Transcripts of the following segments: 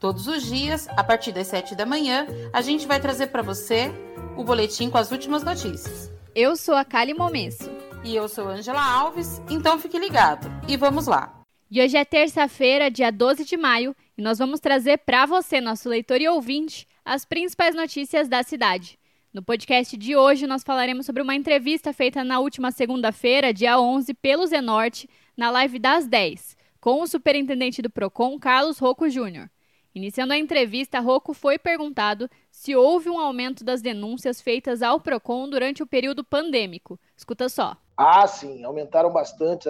Todos os dias, a partir das 7 da manhã, a gente vai trazer para você o boletim com as últimas notícias. Eu sou a Kali Momesso. E eu sou Angela Alves, então fique ligado. E vamos lá. E hoje é terça-feira, dia 12 de maio, e nós vamos trazer para você, nosso leitor e ouvinte, as principais notícias da cidade. No podcast de hoje, nós falaremos sobre uma entrevista feita na última segunda-feira, dia 11, pelo Zenorte, na live das 10, com o superintendente do PROCON, Carlos Rocco Júnior. Iniciando a entrevista, Rocco foi perguntado se houve um aumento das denúncias feitas ao PROCON durante o período pandêmico. Escuta só. Ah, sim, aumentaram bastante,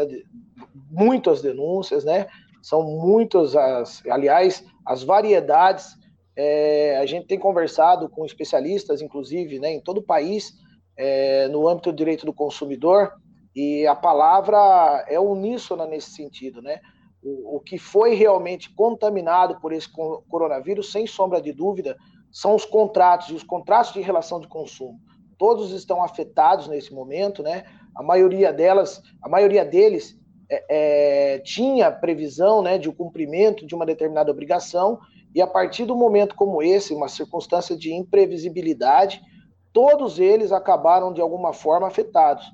muito as denúncias, né? São muitas, as, aliás, as variedades. É, a gente tem conversado com especialistas, inclusive, né, em todo o país, é, no âmbito do direito do consumidor, e a palavra é uníssona nesse sentido, né? O, o que foi realmente contaminado por esse coronavírus, sem sombra de dúvida, são os contratos e os contratos de relação de consumo. Todos estão afetados nesse momento, né? A maioria delas, a maioria deles é, é, tinha previsão, né, de um cumprimento de uma determinada obrigação e a partir do momento como esse, uma circunstância de imprevisibilidade, todos eles acabaram de alguma forma afetados.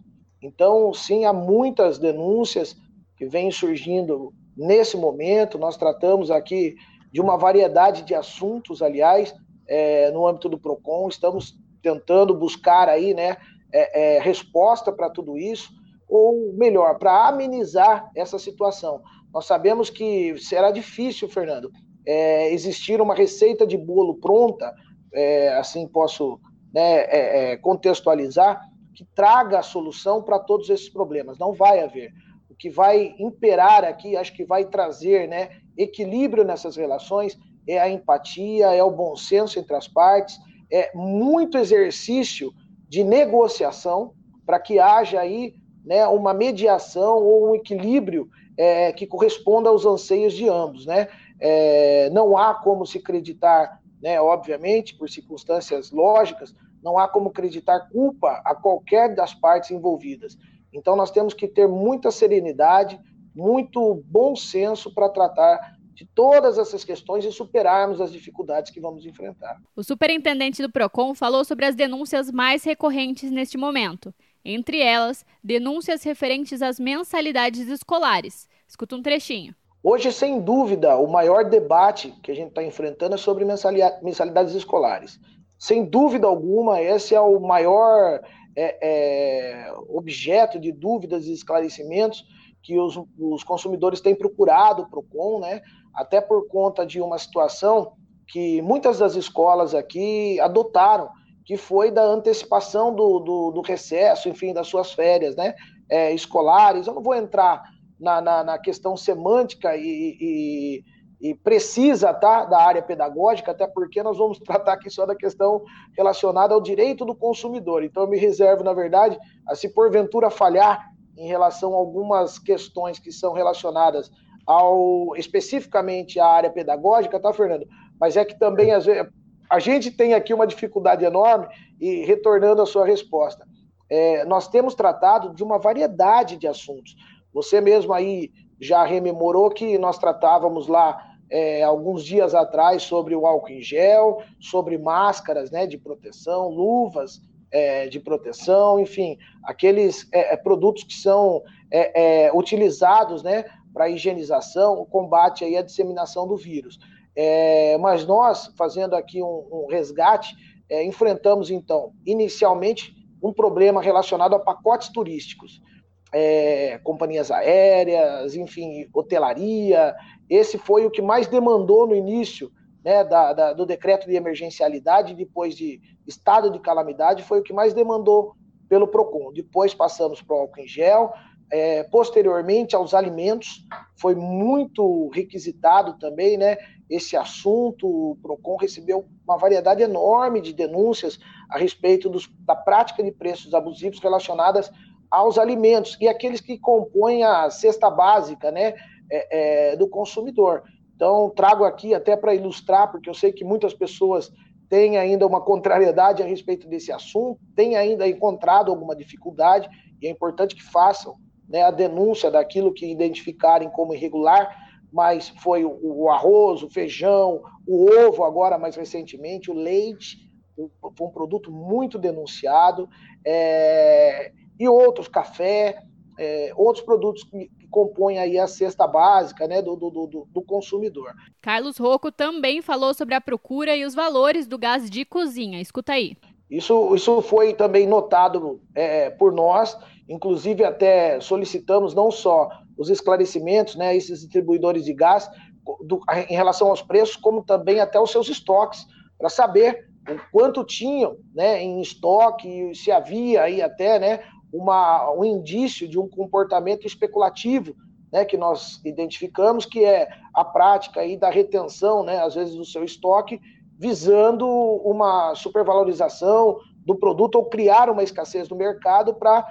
Então, sim, há muitas denúncias que vêm surgindo nesse momento. Nós tratamos aqui de uma variedade de assuntos, aliás, é, no âmbito do PROCON, estamos tentando buscar aí, né, é, é, resposta para tudo isso, ou melhor, para amenizar essa situação. Nós sabemos que será difícil, Fernando, é, existir uma receita de bolo pronta, é, assim posso né, é, contextualizar, que traga a solução para todos esses problemas. Não vai haver que vai imperar aqui, acho que vai trazer né, equilíbrio nessas relações, é a empatia, é o bom senso entre as partes, é muito exercício de negociação para que haja aí né, uma mediação ou um equilíbrio é, que corresponda aos anseios de ambos. Né? É, não há como se acreditar, né, obviamente, por circunstâncias lógicas, não há como acreditar culpa a qualquer das partes envolvidas. Então, nós temos que ter muita serenidade, muito bom senso para tratar de todas essas questões e superarmos as dificuldades que vamos enfrentar. O superintendente do PROCON falou sobre as denúncias mais recorrentes neste momento. Entre elas, denúncias referentes às mensalidades escolares. Escuta um trechinho. Hoje, sem dúvida, o maior debate que a gente está enfrentando é sobre mensalidades escolares. Sem dúvida alguma, esse é o maior é, é, objeto de dúvidas e esclarecimentos que os, os consumidores têm procurado o PROCON, né? até por conta de uma situação que muitas das escolas aqui adotaram, que foi da antecipação do, do, do recesso, enfim, das suas férias né? É, escolares. Eu não vou entrar na, na, na questão semântica e, e e precisa tá, da área pedagógica, até porque nós vamos tratar aqui só da questão relacionada ao direito do consumidor. Então, eu me reservo, na verdade, a se porventura falhar em relação a algumas questões que são relacionadas ao especificamente à área pedagógica, tá, Fernando? Mas é que também às vezes, a gente tem aqui uma dificuldade enorme e retornando à sua resposta, é, nós temos tratado de uma variedade de assuntos. Você mesmo aí já rememorou que nós tratávamos lá é, alguns dias atrás sobre o álcool em gel, sobre máscaras né, de proteção, luvas é, de proteção, enfim, aqueles é, é produtos que são é, é, utilizados né, para higienização, o combate aí à disseminação do vírus. mas nós, fazendo aqui um, um resgate, enfrentamos então, inicialmente, um problema relacionado a pacotes turísticos é, companhias aéreas, enfim, hotelaria. Esse foi o que mais demandou no início né, da, da, do decreto de emergencialidade, depois de estado de calamidade, foi o que mais demandou pelo PROCON. Depois passamos para o álcool em gel, é, posteriormente aos alimentos, foi muito requisitado também, né? Esse assunto, o PROCON recebeu uma variedade enorme de denúncias a respeito dos, da prática de preços abusivos relacionadas aos alimentos e aqueles que compõem a cesta básica, né? É, é, do consumidor. Então, trago aqui até para ilustrar, porque eu sei que muitas pessoas têm ainda uma contrariedade a respeito desse assunto, têm ainda encontrado alguma dificuldade, e é importante que façam né, a denúncia daquilo que identificarem como irregular, mas foi o, o arroz, o feijão, o ovo, agora mais recentemente, o leite, foi um produto muito denunciado, é, e outros, café, é, outros produtos que, que, compõem aí a cesta básica né, do, do, do, do, consumidor. Carlos Rocco também falou sobre a procura e os valores do gás de cozinha. Escuta aí. Isso, isso foi também notado é, por nós, inclusive até solicitamos não só os esclarecimentos, né, esses distribuidores de gás, do, em relação aos preços, como também até os seus estoques, para saber o quanto tinham né, em estoque, se havia aí até né, uma, um indício de um comportamento especulativo né, que nós identificamos, que é a prática aí da retenção, né, às vezes, do seu estoque visando uma supervalorização do produto ou criar uma escassez no mercado para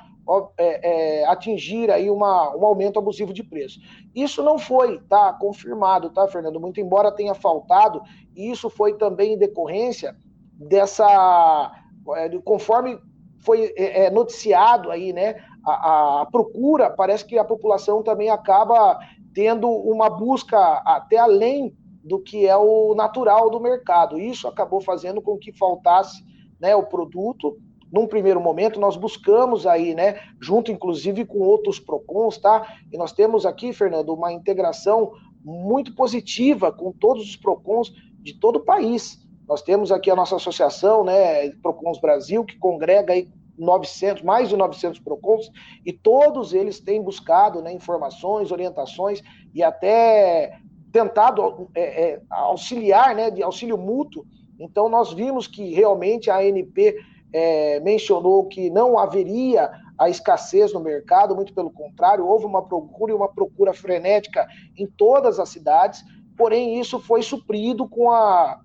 é, é, atingir aí uma, um aumento abusivo de preço. Isso não foi tá, confirmado, tá, Fernando? Muito embora tenha faltado, e isso foi também em decorrência dessa. É, conforme foi é, é, noticiado aí, né? A, a procura, parece que a população também acaba tendo uma busca até além do que é o natural do mercado. Isso acabou fazendo com que faltasse né, o produto. Num primeiro momento, nós buscamos aí, né, junto inclusive com outros PROCONs, tá? E nós temos aqui, Fernando, uma integração muito positiva com todos os PROCONs de todo o país. Nós temos aqui a nossa associação, né, PROCONs Brasil, que congrega aí 900, mais de 900 PROCONs, e todos eles têm buscado né, informações, orientações e até tentado é, é, auxiliar, né, de auxílio mútuo. Então, nós vimos que realmente a ANP é, mencionou que não haveria a escassez no mercado, muito pelo contrário, houve uma procura e uma procura frenética em todas as cidades, porém isso foi suprido com a,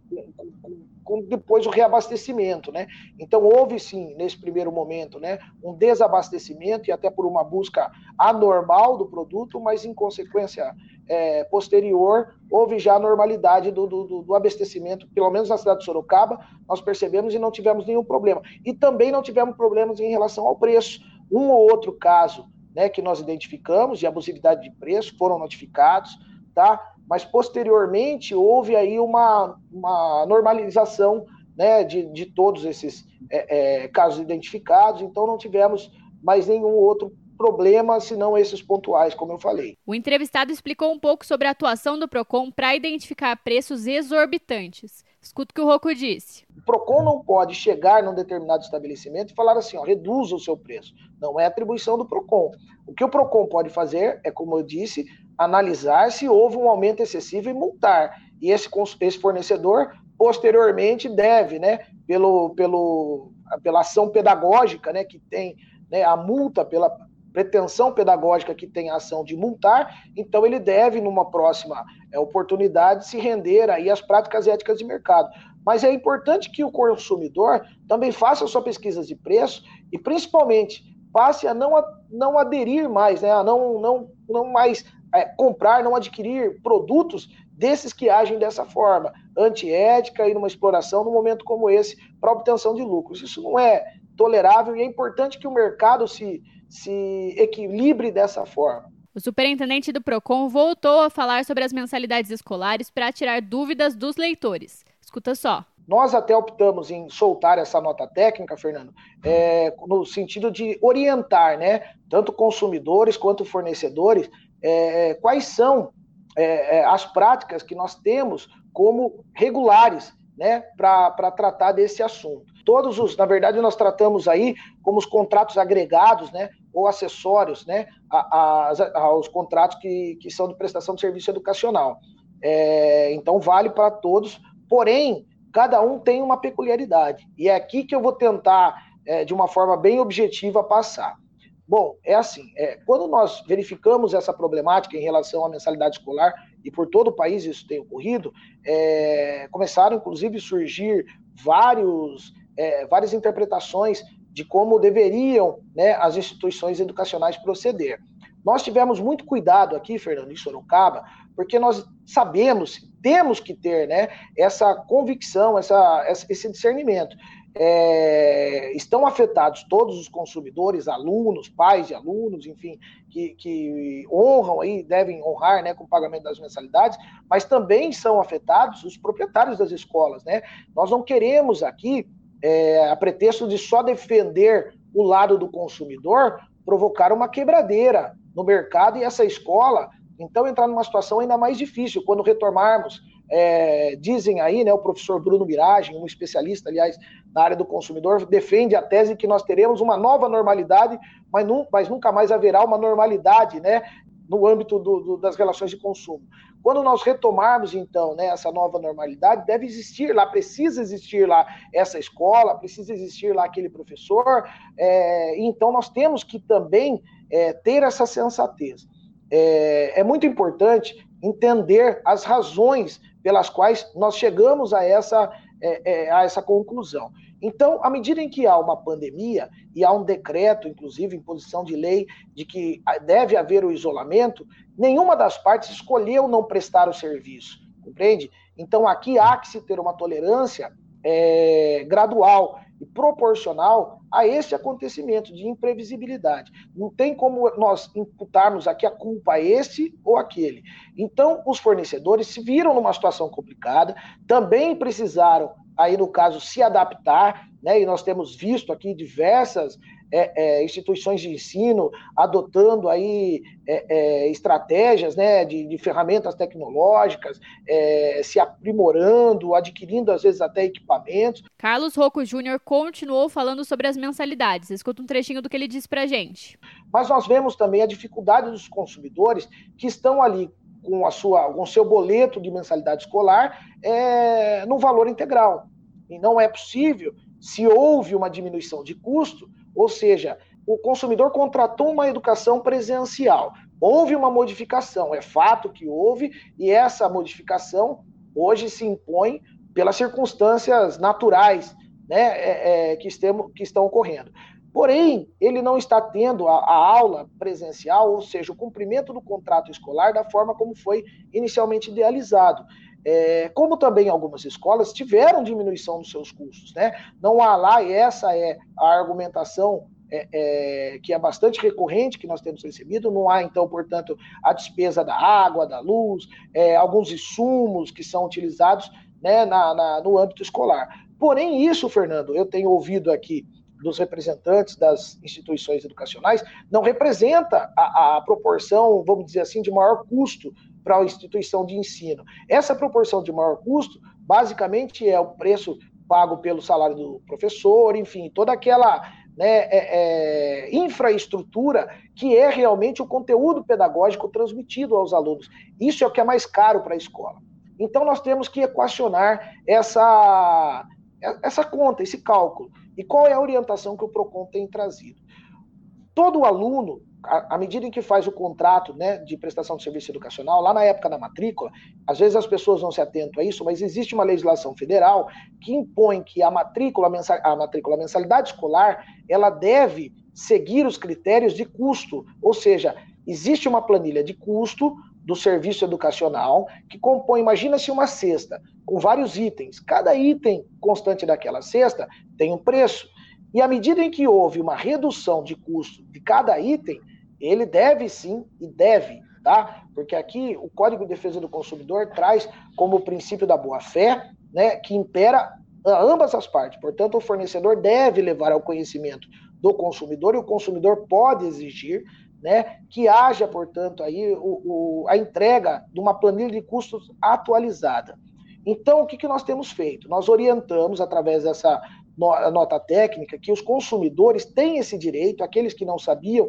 com, depois o reabastecimento, né? Então houve sim nesse primeiro momento, né, um desabastecimento e até por uma busca anormal do produto, mas em consequência é, posterior houve já a normalidade do, do, do, abastecimento, pelo menos na cidade de Sorocaba, nós percebemos e não tivemos nenhum problema. E também não tivemos problemas em relação ao preço. Um ou outro caso né, que nós identificamos de abusividade de preço foram notificados, tá? Mas posteriormente houve aí uma, uma normalização né, de, de todos esses é, é, casos identificados, então não tivemos mais nenhum outro problema, senão esses pontuais, como eu falei. O entrevistado explicou um pouco sobre a atuação do PROCON para identificar preços exorbitantes. Escuta o que o Rocco disse. O PROCON não pode chegar num determinado estabelecimento e falar assim, ó, reduza o seu preço. Não é atribuição do PROCON. O que o PROCON pode fazer é, como eu disse, analisar se houve um aumento excessivo e multar. E esse, esse fornecedor, posteriormente, deve, né, pelo, pelo, pela ação pedagógica né, que tem, né, a multa pela pretensão pedagógica que tem a ação de multar, então ele deve, numa próxima é, oportunidade, se render aí às práticas éticas de mercado. Mas é importante que o consumidor também faça sua pesquisa de preço e, principalmente, passe a não, a, não aderir mais, né, a não, não, não mais é, comprar, não adquirir produtos desses que agem dessa forma, antiética e numa exploração num momento como esse para obtenção de lucros. Isso não é tolerável e é importante que o mercado se, se equilibre dessa forma. O superintendente do PROCON voltou a falar sobre as mensalidades escolares para tirar dúvidas dos leitores. Escuta só. Nós até optamos em soltar essa nota técnica, Fernando, é, no sentido de orientar, né, tanto consumidores quanto fornecedores, é, quais são é, é, as práticas que nós temos como regulares né, para tratar desse assunto. Todos os, na verdade, nós tratamos aí como os contratos agregados, né, ou acessórios, né, a, a, aos contratos que, que são de prestação de serviço educacional. É, então, vale para todos, porém, cada um tem uma peculiaridade, e é aqui que eu vou tentar, é, de uma forma bem objetiva, passar. Bom, é assim, é, quando nós verificamos essa problemática em relação à mensalidade escolar, e por todo o país isso tem ocorrido, é, começaram inclusive a surgir vários, é, várias interpretações de como deveriam né, as instituições educacionais proceder. Nós tivemos muito cuidado aqui, Fernando, em Sorocaba, porque nós sabemos, temos que ter né, essa convicção, essa, esse discernimento é, estão afetados todos os consumidores, alunos, pais de alunos, enfim, que, que honram aí, devem honrar né, com o pagamento das mensalidades, mas também são afetados os proprietários das escolas. Né? Nós não queremos aqui, é, a pretexto de só defender o lado do consumidor, provocar uma quebradeira no mercado e essa escola, então, entrar numa situação ainda mais difícil quando retornarmos é, dizem aí, né, o professor Bruno Miragem, um especialista, aliás, na área do consumidor, defende a tese que nós teremos uma nova normalidade, mas, mas nunca mais haverá uma normalidade, né, no âmbito do, do, das relações de consumo. Quando nós retomarmos, então, né, essa nova normalidade, deve existir lá, precisa existir lá essa escola, precisa existir lá aquele professor, é, então nós temos que também é, ter essa sensatez. É, é muito importante entender as razões pelas quais nós chegamos a essa, é, é, a essa conclusão. Então, à medida em que há uma pandemia e há um decreto, inclusive, em posição de lei, de que deve haver o isolamento, nenhuma das partes escolheu não prestar o serviço, compreende? Então, aqui há que se ter uma tolerância é, gradual e proporcional a esse acontecimento de imprevisibilidade. Não tem como nós imputarmos aqui a culpa a esse ou aquele. Então, os fornecedores se viram numa situação complicada, também precisaram, aí no caso, se adaptar, né? E nós temos visto aqui diversas é, é, instituições de ensino adotando aí é, é estratégias né, de, de, ferramentas tecnológicas, é, se aprimorando, adquirindo às vezes até equipamentos. Carlos Rocco Júnior continuou falando sobre as mensalidades. Escuta um trechinho do que ele disse para gente. Mas nós vemos também a dificuldade dos consumidores que estão ali com, a sua, com o seu boleto de mensalidade escolar é, no valor integral. E não é possível, se houve uma diminuição de custo, ou seja, o consumidor contratou uma educação presencial. Houve uma modificação, é fato que houve, e essa modificação hoje se impõe pelas circunstâncias naturais né, é, é, que, estemo, que estão ocorrendo. Porém, ele não está tendo a, a, aula presencial, ou seja, o cumprimento do contrato escolar da forma como foi inicialmente idealizado. É, como também algumas escolas tiveram diminuição nos seus custos, né? Não há lá, e essa é a argumentação é, é, que é bastante recorrente que nós temos recebido, não há, então, portanto, a despesa da água, da luz, é, alguns insumos que são utilizados né, na, na, no âmbito escolar. Porém, isso, Fernando, eu tenho ouvido aqui dos representantes das instituições educacionais, não representa a, a proporção, vamos dizer assim, de maior custo para a instituição de ensino. Essa proporção de maior custo, basicamente, é o preço pago pelo salário do professor, enfim, toda aquela né, é, é, infraestrutura que é realmente o conteúdo pedagógico transmitido aos alunos. Isso é o que é mais caro para a escola. Então, nós temos que equacionar essa, essa conta, esse cálculo. E qual é a orientação que o PROCON tem trazido? Todo aluno à medida em que faz o contrato né, de prestação de serviço educacional, lá na época da matrícula, às vezes as pessoas não se atentam a isso, mas existe uma legislação federal que impõe que a matrícula, a matrícula, a mensalidade escolar, ela deve seguir os critérios de custo, ou seja, existe uma planilha de custo do serviço educacional que compõe, imagina-se uma cesta com vários itens, cada item constante daquela cesta tem um preço. E à medida em que houve uma redução de custo de cada item, ele deve sim e deve, tá? Porque aqui o Código de Defesa do Consumidor traz como princípio da boa-fé, né, que impera ambas as partes. Portanto, o fornecedor deve levar ao conhecimento do consumidor e o consumidor pode exigir né, que haja, portanto, aí o, o, a entrega de uma planilha de custos atualizada. Então, o que, que nós temos feito? Nós orientamos, através dessa nota técnica, que os consumidores têm esse direito, aqueles que não sabiam,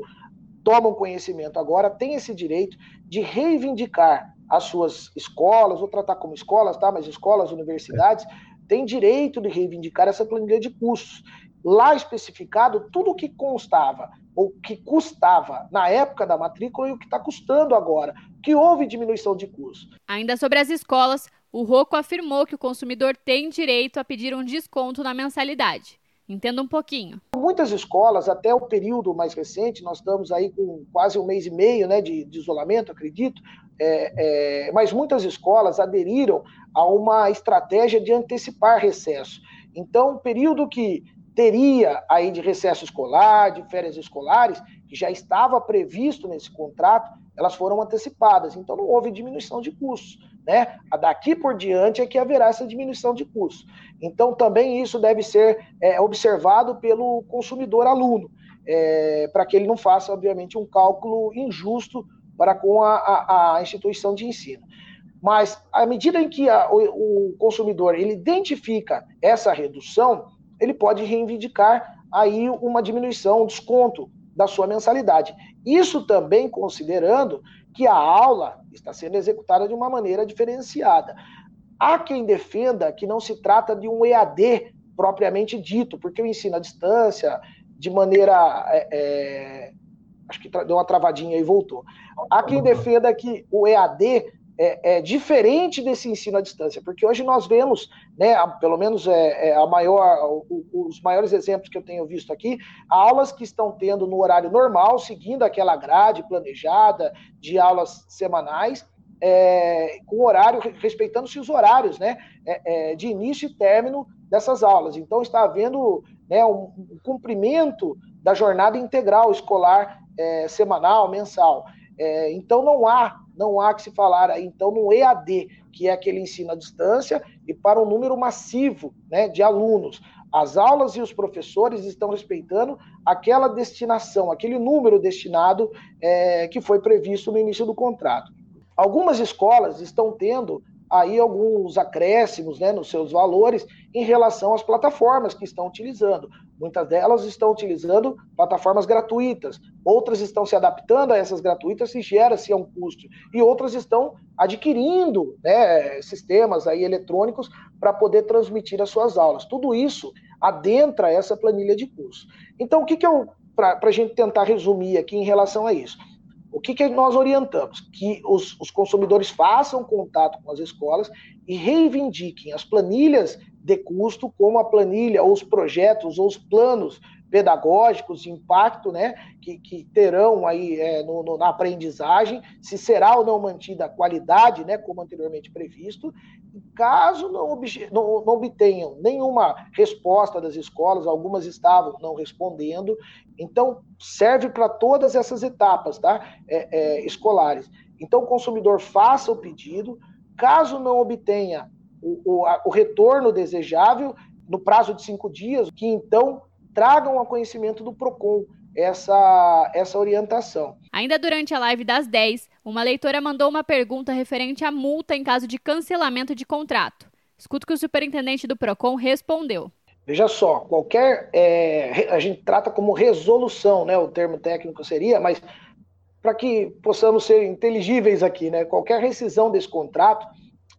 tomam conhecimento agora, têm esse direito de reivindicar as suas escolas, vou tratar como escolas, tá? Mas escolas, universidades, têm direito de reivindicar essa planilha de custos. lá especificado tudo o que constava, ou que custava na época da matrícula e o que está custando agora, que houve diminuição de custo. Ainda sobre as escolas, o Roco afirmou que o consumidor tem direito a pedir um desconto na mensalidade. Entenda um pouquinho. Muitas escolas, até o período mais recente, nós estamos aí com quase um mês e meio né, de, de isolamento, acredito, é, é, mas muitas escolas aderiram a uma estratégia de antecipar recesso. Então, o período que teria aí de recesso escolar, de férias escolares, que já estava previsto nesse contrato, elas foram antecipadas. Então não houve diminuição de custos, né? Daqui por diante é que haverá essa diminuição de custos. Então também isso deve ser é, observado pelo consumidor aluno, é, para que ele não faça, obviamente, um cálculo injusto para com a, a, a instituição de ensino. Mas à medida em que a, o, o consumidor ele identifica essa redução, ele pode reivindicar aí uma diminuição, um desconto da sua mensalidade. Isso também considerando que a aula está sendo executada de uma maneira diferenciada. Há quem defenda que não se trata de um EAD propriamente dito, porque o ensino à distância, de maneira. É, é, acho que deu uma travadinha e voltou. Há quem defenda que o EAD é, é, diferente desse ensino à distância, porque hoje nós vemos, né, pelo menos é, é a maior, os maiores exemplos que eu tenho visto aqui, aulas que estão tendo no horário normal, seguindo aquela grade planejada de aulas semanais, é, com horário, respeitando-se os horários, né, é, é, de início e término dessas aulas. Então está havendo né, um, um cumprimento da jornada integral escolar semanal, mensal. então não há não há que se falar aí, então, no EAD, que é aquele ensino à distância, e para um número massivo né, de alunos. As aulas e os professores estão respeitando aquela destinação, aquele número destinado é, que foi previsto no início do contrato. Algumas escolas estão tendo aí alguns acréscimos né, nos seus valores em relação às plataformas que estão utilizando. Muitas delas estão utilizando plataformas gratuitas, outras estão se adaptando a essas gratuitas e gera-se um custo, e outras estão adquirindo né, sistemas aí eletrônicos para poder transmitir as suas aulas. Tudo isso adentra essa planilha de curso. Então, o que, que eu, para a gente tentar resumir aqui em relação a isso? O que, que nós orientamos? Que os, os consumidores façam contato com as escolas e reivindiquem as planilhas de custo, como a planilha, ou os projetos, ou os planos pedagógicos impacto, né, que, que terão aí é, no, no, na aprendizagem, se será ou não mantida a qualidade, né, como anteriormente previsto. Caso não, não, não obtenham nenhuma resposta das escolas, algumas estavam não respondendo, então serve para todas essas etapas, tá, é, é, escolares. Então o consumidor faça o pedido, caso não obtenha o, o, a, o retorno desejável no prazo de cinco dias, que então tragam ao conhecimento do PROCON essa, essa orientação. Ainda durante a live das 10, uma leitora mandou uma pergunta referente à multa em caso de cancelamento de contrato. Escuta o que o superintendente do PROCON respondeu. Veja só, qualquer. É, a gente trata como resolução, né? O termo técnico seria, mas para que possamos ser inteligíveis aqui, né? Qualquer rescisão desse contrato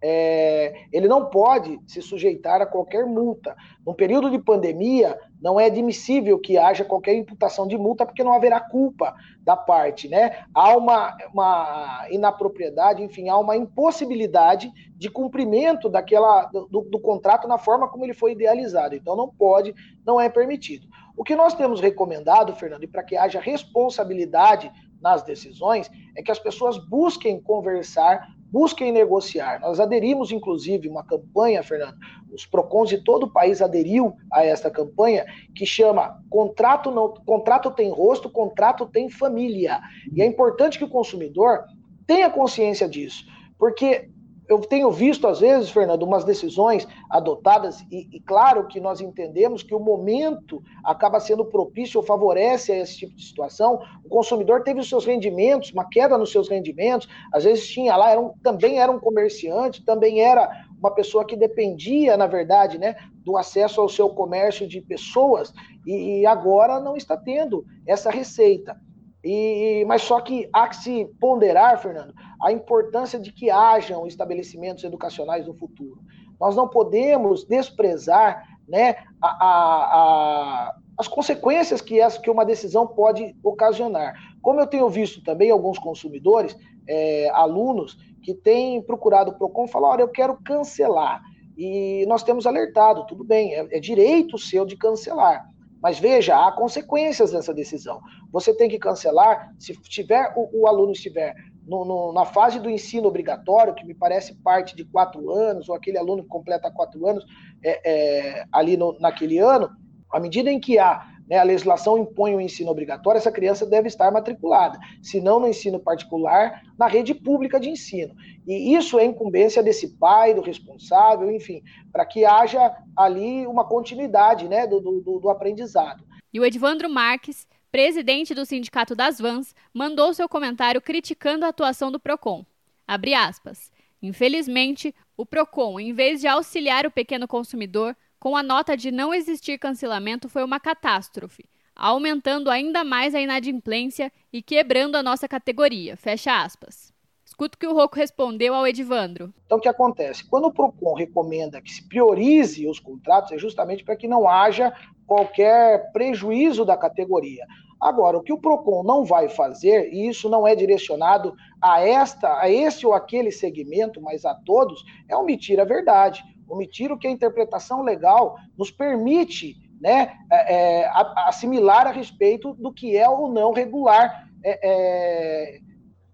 é, ele não pode se sujeitar a qualquer multa. No período de pandemia, não é admissível que haja qualquer imputação de multa, porque não haverá culpa da parte, né? Há uma, uma inapropriedade, enfim, há uma impossibilidade de cumprimento daquela, do, do contrato na forma como ele foi idealizado. Então, não pode, não é permitido. O que nós temos recomendado, Fernando, e para que haja responsabilidade nas decisões, é que as pessoas busquem conversar busquem negociar. Nós aderimos, inclusive, uma campanha, Fernando, os PROCONs de todo o país aderiu a esta campanha, que chama Contrato, não, contrato tem rosto, contrato tem família. E é importante que o consumidor tenha consciência disso, porque eu tenho visto, às vezes, Fernando, umas decisões adotadas, e, e, claro que nós entendemos que o momento acaba sendo propício ou favorece a esse tipo de situação. O consumidor teve os seus rendimentos, uma queda nos seus rendimentos, às vezes tinha lá, era um, também era um comerciante, também era uma pessoa que dependia, na verdade, né, do acesso ao seu comércio de pessoas, e, e agora não está tendo essa receita. E, mas só que há que se ponderar, Fernando, a importância de que hajam estabelecimentos educacionais no futuro. Nós não podemos desprezar né, a, a, a, as consequências que, essa, que uma decisão pode ocasionar. Como eu tenho visto também alguns consumidores, é, alunos, que têm procurado o PROCON e falam, olha, eu quero cancelar. E nós temos alertado, tudo bem, é, é direito seu de cancelar. Mas veja, há consequências dessa decisão. Você tem que cancelar se tiver o, o aluno estiver no, no, na fase do ensino obrigatório, que me parece parte de quatro anos, ou aquele aluno que completa quatro anos é, é, ali no, naquele ano, à medida em que há né, a legislação impõe o ensino obrigatório, essa criança deve estar matriculada, se não no ensino particular, na rede pública de ensino. E isso é incumbência desse pai, do responsável, enfim, para que haja ali uma continuidade né, do, do, do aprendizado. E o Edvandro Marques, presidente do Sindicato das Vans, mandou seu comentário criticando a atuação do PROCON. Abre aspas. Infelizmente, o PROCON, em vez de auxiliar o pequeno consumidor, com a nota de não existir cancelamento foi uma catástrofe, aumentando ainda mais a inadimplência e quebrando a nossa categoria. Fecha aspas. Escuta o que o Rocco respondeu ao Edivandro. Então, o que acontece? Quando o PROCON recomenda que se priorize os contratos, é justamente para que não haja qualquer prejuízo da categoria. Agora, o que o PROCON não vai fazer, e isso não é direcionado a esta, a esse ou aquele segmento, mas a todos, é omitir a verdade omitir o que a interpretação legal nos permite né, é, é assimilar a respeito do que é ou não regular é, é,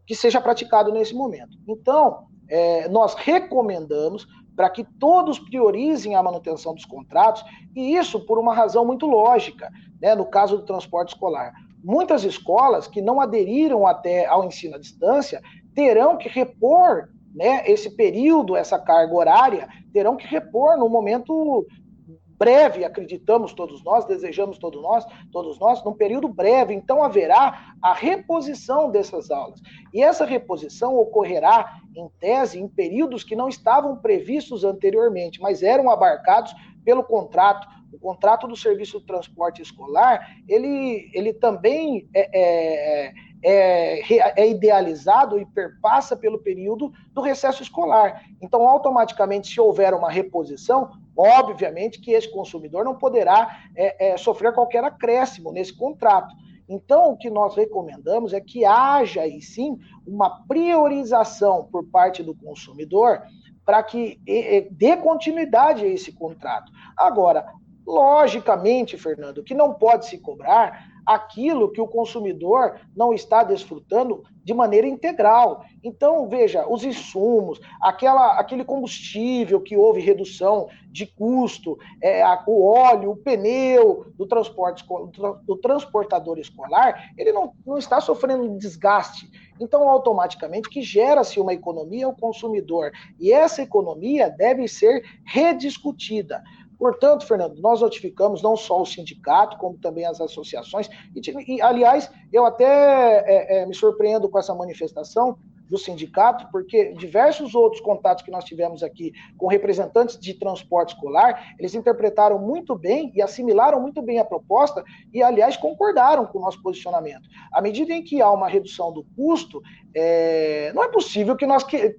que seja praticado nesse momento. Então, é, nós recomendamos para que todos priorizem a manutenção dos contratos, e isso por uma razão muito lógica, né, no caso do transporte escolar. Muitas escolas que não aderiram até ao ensino à distância terão que repor né, esse período, essa carga horária, terão que repor no momento breve, acreditamos todos nós, desejamos todos nós, todos nós, num período breve. Então haverá a reposição dessas aulas. E essa reposição ocorrerá, em tese, em períodos que não estavam previstos anteriormente, mas eram abarcados pelo contrato. O contrato do serviço de transporte escolar, ele, ele também é, é é, é idealizado e perpassa pelo período do recesso escolar. Então, automaticamente, se houver uma reposição, obviamente que esse consumidor não poderá é, é, sofrer qualquer acréscimo nesse contrato. Então, o que nós recomendamos é que haja aí sim uma priorização por parte do consumidor para que dê continuidade a esse contrato. Agora, logicamente, Fernando, que não pode se cobrar aquilo que o consumidor não está desfrutando de maneira integral. Então, veja, os insumos, aquela, aquele combustível que houve redução de custo, é, o óleo, o pneu do transporte do transportador escolar, ele não, não está sofrendo desgaste. Então, automaticamente, que gera-se uma economia ao consumidor. E essa economia deve ser rediscutida. Portanto, Fernando, nós notificamos não só o sindicato, como também as associações. E, e aliás, eu até é, é, me surpreendo com essa manifestação do sindicato, porque diversos outros contatos que nós tivemos aqui com representantes de transporte escolar, eles interpretaram muito bem e assimilaram muito bem a proposta e, aliás, concordaram com o nosso posicionamento. À medida em que há uma redução do custo, é, não é possível que nós que,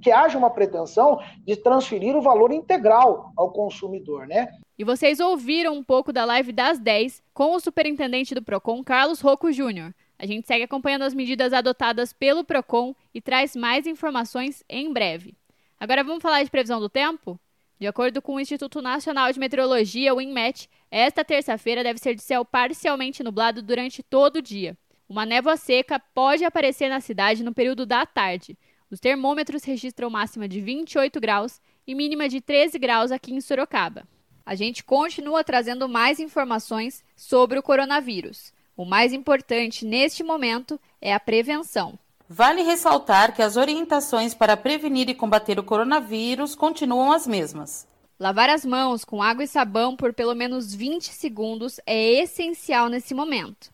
que haja uma pretensão de transferir o valor integral ao consumidor, né? E vocês ouviram um pouco da live das 10 com o superintendente do Procon, Carlos Rocco Júnior. A gente segue acompanhando as medidas adotadas pelo Procon e traz mais informações em breve. Agora vamos falar de previsão do tempo? De acordo com o Instituto Nacional de Meteorologia, o INMET, esta terça-feira deve ser de céu parcialmente nublado durante todo o dia. Uma névoa seca pode aparecer na cidade no período da tarde, os termômetros registram máxima de 28 graus e mínima de 13 graus aqui em Sorocaba. A gente continua trazendo mais informações sobre o coronavírus. O mais importante neste momento é a prevenção. Vale ressaltar que as orientações para prevenir e combater o coronavírus continuam as mesmas. Lavar as mãos com água e sabão por pelo menos 20 segundos é essencial nesse momento.